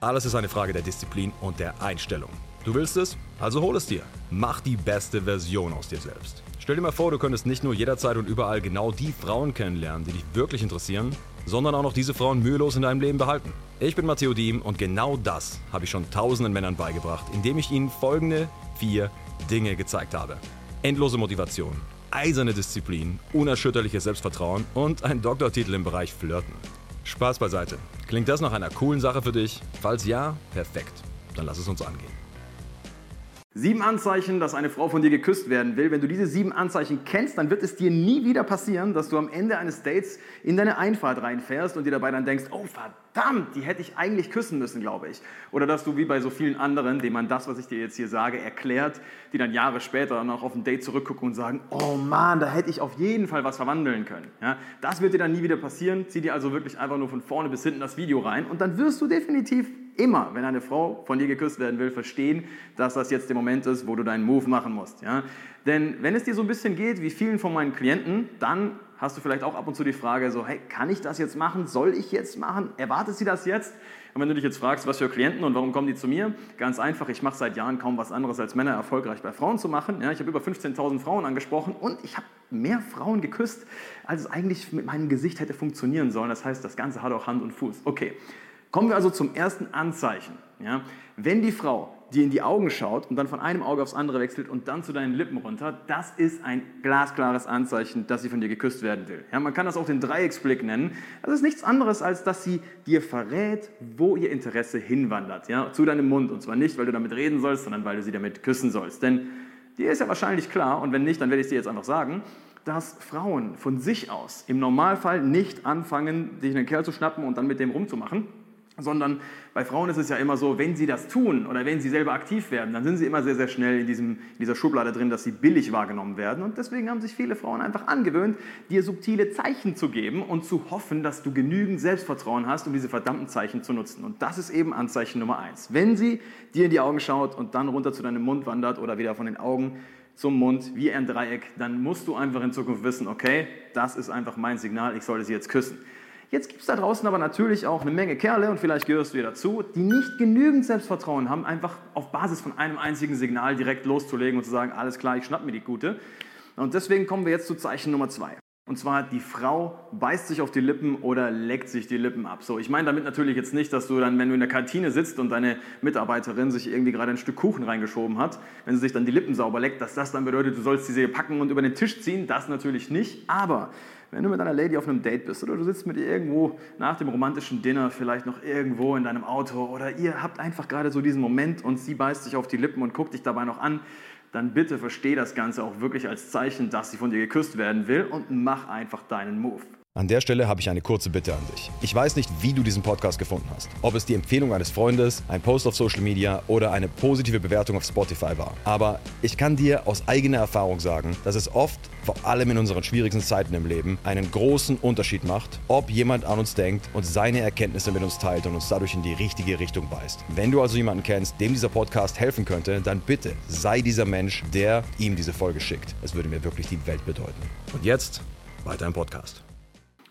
Alles ist eine Frage der Disziplin und der Einstellung. Du willst es? Also hol es dir. Mach die beste Version aus dir selbst. Stell dir mal vor, du könntest nicht nur jederzeit und überall genau die Frauen kennenlernen, die dich wirklich interessieren, sondern auch noch diese Frauen mühelos in deinem Leben behalten. Ich bin Matteo Diem und genau das habe ich schon tausenden Männern beigebracht, indem ich ihnen folgende vier Dinge gezeigt habe. Endlose Motivation, eiserne Disziplin, unerschütterliches Selbstvertrauen und ein Doktortitel im Bereich Flirten. Spaß beiseite. Klingt das nach einer coolen Sache für dich? Falls ja, perfekt. Dann lass es uns angehen. Sieben Anzeichen, dass eine Frau von dir geküsst werden will. Wenn du diese sieben Anzeichen kennst, dann wird es dir nie wieder passieren, dass du am Ende eines Dates in deine Einfahrt reinfährst und dir dabei dann denkst, oh verdammt, die hätte ich eigentlich küssen müssen, glaube ich. Oder dass du wie bei so vielen anderen, denen man das, was ich dir jetzt hier sage, erklärt, die dann Jahre später noch auf ein Date zurückgucken und sagen, oh Mann, da hätte ich auf jeden Fall was verwandeln können. Ja, das wird dir dann nie wieder passieren. Zieh dir also wirklich einfach nur von vorne bis hinten das Video rein und dann wirst du definitiv immer, wenn eine Frau von dir geküsst werden will, verstehen, dass das jetzt der Moment ist, wo du deinen Move machen musst. Ja? Denn wenn es dir so ein bisschen geht, wie vielen von meinen Klienten, dann hast du vielleicht auch ab und zu die Frage so, hey, kann ich das jetzt machen? Soll ich jetzt machen? Erwartet sie das jetzt? Und wenn du dich jetzt fragst, was für Klienten und warum kommen die zu mir? Ganz einfach, ich mache seit Jahren kaum was anderes, als Männer erfolgreich bei Frauen zu machen. Ja, ich habe über 15.000 Frauen angesprochen und ich habe mehr Frauen geküsst, als es eigentlich mit meinem Gesicht hätte funktionieren sollen. Das heißt, das Ganze hat auch Hand und Fuß. Okay, Kommen wir also zum ersten Anzeichen. Ja? Wenn die Frau dir in die Augen schaut und dann von einem Auge aufs andere wechselt und dann zu deinen Lippen runter, das ist ein glasklares Anzeichen, dass sie von dir geküsst werden will. Ja, man kann das auch den Dreiecksblick nennen. Das ist nichts anderes, als dass sie dir verrät, wo ihr Interesse hinwandert. Ja? Zu deinem Mund. Und zwar nicht, weil du damit reden sollst, sondern weil du sie damit küssen sollst. Denn dir ist ja wahrscheinlich klar, und wenn nicht, dann werde ich es dir jetzt einfach sagen, dass Frauen von sich aus im Normalfall nicht anfangen, sich einen Kerl zu schnappen und dann mit dem rumzumachen, sondern bei Frauen ist es ja immer so, wenn sie das tun oder wenn sie selber aktiv werden, dann sind sie immer sehr, sehr schnell in, diesem, in dieser Schublade drin, dass sie billig wahrgenommen werden. Und deswegen haben sich viele Frauen einfach angewöhnt, dir subtile Zeichen zu geben und zu hoffen, dass du genügend Selbstvertrauen hast, um diese verdammten Zeichen zu nutzen. Und das ist eben Anzeichen Nummer eins. Wenn sie dir in die Augen schaut und dann runter zu deinem Mund wandert oder wieder von den Augen zum Mund wie ein Dreieck, dann musst du einfach in Zukunft wissen, okay, das ist einfach mein Signal, ich sollte sie jetzt küssen. Jetzt gibt es da draußen aber natürlich auch eine Menge Kerle, und vielleicht gehörst du dir dazu, die nicht genügend Selbstvertrauen haben, einfach auf Basis von einem einzigen Signal direkt loszulegen und zu sagen, alles klar, ich schnapp mir die Gute. Und deswegen kommen wir jetzt zu Zeichen Nummer zwei. Und zwar, die Frau beißt sich auf die Lippen oder leckt sich die Lippen ab. So, ich meine damit natürlich jetzt nicht, dass du dann, wenn du in der Kantine sitzt und deine Mitarbeiterin sich irgendwie gerade ein Stück Kuchen reingeschoben hat, wenn sie sich dann die Lippen sauber leckt, dass das dann bedeutet, du sollst diese packen und über den Tisch ziehen. Das natürlich nicht. Aber wenn du mit einer Lady auf einem Date bist oder du sitzt mit ihr irgendwo nach dem romantischen Dinner, vielleicht noch irgendwo in deinem Auto oder ihr habt einfach gerade so diesen Moment und sie beißt sich auf die Lippen und guckt dich dabei noch an, dann bitte versteh das Ganze auch wirklich als Zeichen, dass sie von dir geküsst werden will und mach einfach deinen Move. An der Stelle habe ich eine kurze Bitte an dich. Ich weiß nicht, wie du diesen Podcast gefunden hast. Ob es die Empfehlung eines Freundes, ein Post auf Social Media oder eine positive Bewertung auf Spotify war. Aber ich kann dir aus eigener Erfahrung sagen, dass es oft, vor allem in unseren schwierigsten Zeiten im Leben, einen großen Unterschied macht, ob jemand an uns denkt und seine Erkenntnisse mit uns teilt und uns dadurch in die richtige Richtung weist. Wenn du also jemanden kennst, dem dieser Podcast helfen könnte, dann bitte sei dieser Mensch, der ihm diese Folge schickt. Es würde mir wirklich die Welt bedeuten. Und jetzt weiter im Podcast.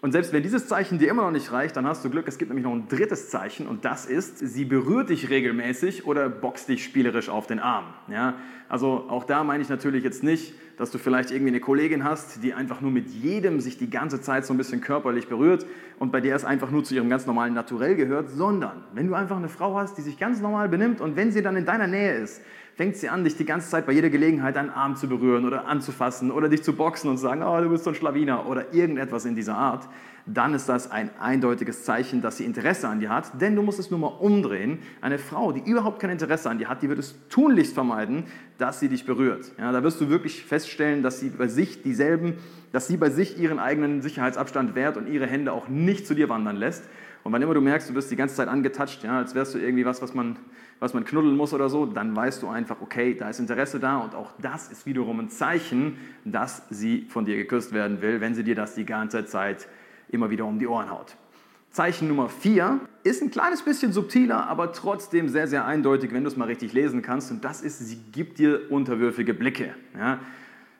Und selbst wenn dieses Zeichen dir immer noch nicht reicht, dann hast du Glück. Es gibt nämlich noch ein drittes Zeichen und das ist, sie berührt dich regelmäßig oder boxt dich spielerisch auf den Arm. Ja? Also auch da meine ich natürlich jetzt nicht, dass du vielleicht irgendwie eine Kollegin hast, die einfach nur mit jedem sich die ganze Zeit so ein bisschen körperlich berührt und bei der es einfach nur zu ihrem ganz normalen Naturell gehört, sondern wenn du einfach eine Frau hast, die sich ganz normal benimmt und wenn sie dann in deiner Nähe ist, fängt sie an, dich die ganze Zeit bei jeder Gelegenheit einen Arm zu berühren oder anzufassen oder dich zu boxen und zu sagen, oh, du bist so ein Schlawiner oder irgendetwas in dieser Art, dann ist das ein eindeutiges Zeichen, dass sie Interesse an dir hat. Denn du musst es nur mal umdrehen. Eine Frau, die überhaupt kein Interesse an dir hat, die wird es tunlichst vermeiden, dass sie dich berührt. Ja, da wirst du wirklich feststellen, dass sie bei sich dieselben, dass sie bei sich ihren eigenen Sicherheitsabstand wehrt und ihre Hände auch nicht zu dir wandern lässt. Und wann immer du merkst, du wirst die ganze Zeit angetatscht, ja, als wärst du irgendwie was, was man, was man knuddeln muss oder so, dann weißt du einfach, okay, da ist Interesse da und auch das ist wiederum ein Zeichen, dass sie von dir geküsst werden will, wenn sie dir das die ganze Zeit immer wieder um die Ohren haut. Zeichen Nummer 4 ist ein kleines bisschen subtiler, aber trotzdem sehr, sehr eindeutig, wenn du es mal richtig lesen kannst. Und das ist, sie gibt dir unterwürfige Blicke. Ja?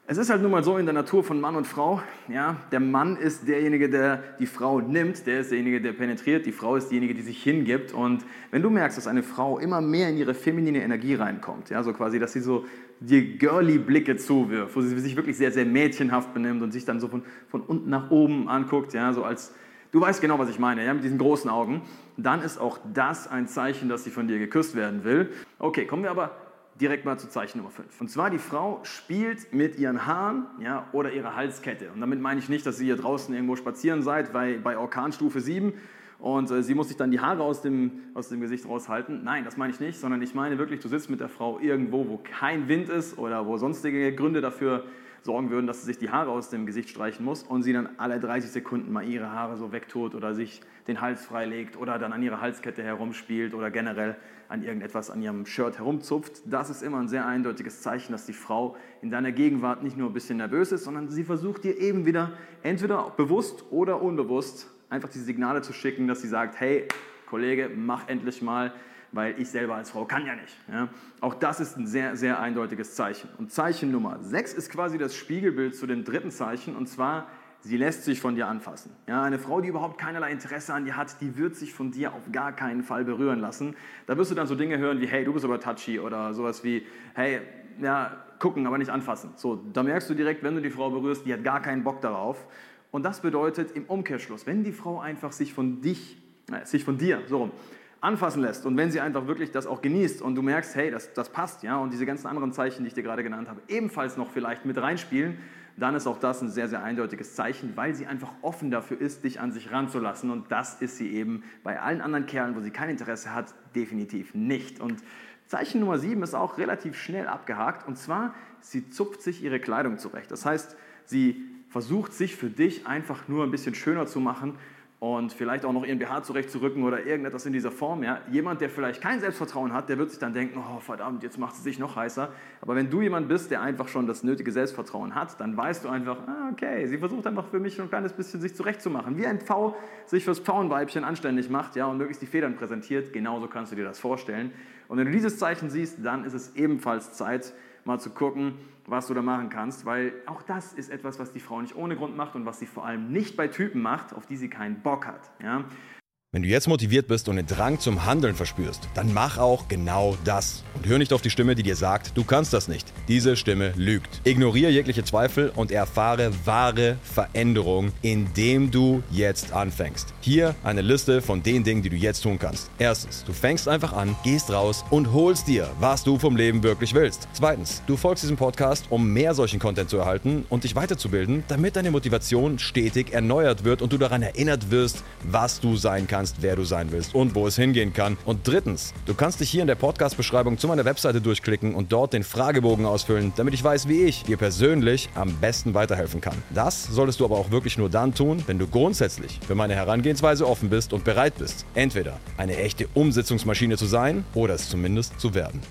Es ist halt nun mal so in der Natur von Mann und Frau, ja, der Mann ist derjenige, der die Frau nimmt, der ist derjenige, der penetriert, die Frau ist diejenige, die sich hingibt und wenn du merkst, dass eine Frau immer mehr in ihre feminine Energie reinkommt, ja, so quasi, dass sie so dir girly Blicke zuwirft, wo sie sich wirklich sehr, sehr mädchenhaft benimmt und sich dann so von, von unten nach oben anguckt, ja, so als, du weißt genau, was ich meine, ja, mit diesen großen Augen, dann ist auch das ein Zeichen, dass sie von dir geküsst werden will. Okay, kommen wir aber direkt mal zu Zeichen Nummer 5. Und zwar die Frau spielt mit ihren Haaren ja, oder ihrer Halskette. Und damit meine ich nicht, dass ihr hier draußen irgendwo spazieren seid bei, bei Orkanstufe 7 und äh, sie muss sich dann die Haare aus dem, aus dem Gesicht raushalten. Nein, das meine ich nicht, sondern ich meine wirklich, du sitzt mit der Frau irgendwo, wo kein Wind ist oder wo sonstige Gründe dafür sorgen würden, dass sie sich die Haare aus dem Gesicht streichen muss und sie dann alle 30 Sekunden mal ihre Haare so wegtut oder sich den Hals freilegt oder dann an ihrer Halskette herumspielt oder generell an irgendetwas an ihrem Shirt herumzupft. Das ist immer ein sehr eindeutiges Zeichen, dass die Frau in deiner Gegenwart nicht nur ein bisschen nervös ist, sondern sie versucht dir eben wieder entweder bewusst oder unbewusst einfach die Signale zu schicken, dass sie sagt, hey Kollege, mach endlich mal, weil ich selber als Frau kann ja nicht. Ja? Auch das ist ein sehr, sehr eindeutiges Zeichen. Und Zeichen Nummer 6 ist quasi das Spiegelbild zu dem dritten Zeichen, und zwar, sie lässt sich von dir anfassen. Ja, eine Frau, die überhaupt keinerlei Interesse an dir hat, die wird sich von dir auf gar keinen Fall berühren lassen. Da wirst du dann so Dinge hören wie, hey, du bist aber touchy oder sowas wie, hey, ja, gucken, aber nicht anfassen. So, da merkst du direkt, wenn du die Frau berührst, die hat gar keinen Bock darauf. Und das bedeutet im Umkehrschluss, wenn die Frau einfach sich von dich, äh, sich von dir, so rum, anfassen lässt und wenn sie einfach wirklich das auch genießt und du merkst, hey, das, das passt, ja, und diese ganzen anderen Zeichen, die ich dir gerade genannt habe, ebenfalls noch vielleicht mit reinspielen, dann ist auch das ein sehr, sehr eindeutiges Zeichen, weil sie einfach offen dafür ist, dich an sich ranzulassen. Und das ist sie eben bei allen anderen Kerlen, wo sie kein Interesse hat, definitiv nicht. Und Zeichen Nummer 7 ist auch relativ schnell abgehakt. Und zwar, sie zupft sich ihre Kleidung zurecht. Das heißt, sie versucht, sich für dich einfach nur ein bisschen schöner zu machen und vielleicht auch noch ihren BH zurechtzurücken oder irgendetwas in dieser Form. Ja. Jemand, der vielleicht kein Selbstvertrauen hat, der wird sich dann denken, oh verdammt, jetzt macht sie sich noch heißer. Aber wenn du jemand bist, der einfach schon das nötige Selbstvertrauen hat, dann weißt du einfach, ah, okay, sie versucht einfach für mich schon ein kleines bisschen sich zurechtzumachen. Wie ein Pfau sich fürs Pfauenweibchen anständig macht ja, und möglichst die Federn präsentiert, genauso kannst du dir das vorstellen. Und wenn du dieses Zeichen siehst, dann ist es ebenfalls Zeit, mal zu gucken, was du da machen kannst, weil auch das ist etwas, was die Frau nicht ohne Grund macht und was sie vor allem nicht bei Typen macht, auf die sie keinen Bock hat. Ja? Wenn du jetzt motiviert bist und den Drang zum Handeln verspürst, dann mach auch genau das. Und hör nicht auf die Stimme, die dir sagt, du kannst das nicht. Diese Stimme lügt. Ignoriere jegliche Zweifel und erfahre wahre Veränderung, indem du jetzt anfängst. Hier eine Liste von den Dingen, die du jetzt tun kannst. Erstens, du fängst einfach an, gehst raus und holst dir, was du vom Leben wirklich willst. Zweitens, du folgst diesem Podcast, um mehr solchen Content zu erhalten und dich weiterzubilden, damit deine Motivation stetig erneuert wird und du daran erinnert wirst, was du sein kannst kannst, wer du sein willst und wo es hingehen kann. Und drittens, du kannst dich hier in der Podcast-Beschreibung zu meiner Webseite durchklicken und dort den Fragebogen ausfüllen, damit ich weiß, wie ich dir persönlich am besten weiterhelfen kann. Das solltest du aber auch wirklich nur dann tun, wenn du grundsätzlich für meine Herangehensweise offen bist und bereit bist, entweder eine echte Umsetzungsmaschine zu sein oder es zumindest zu werden.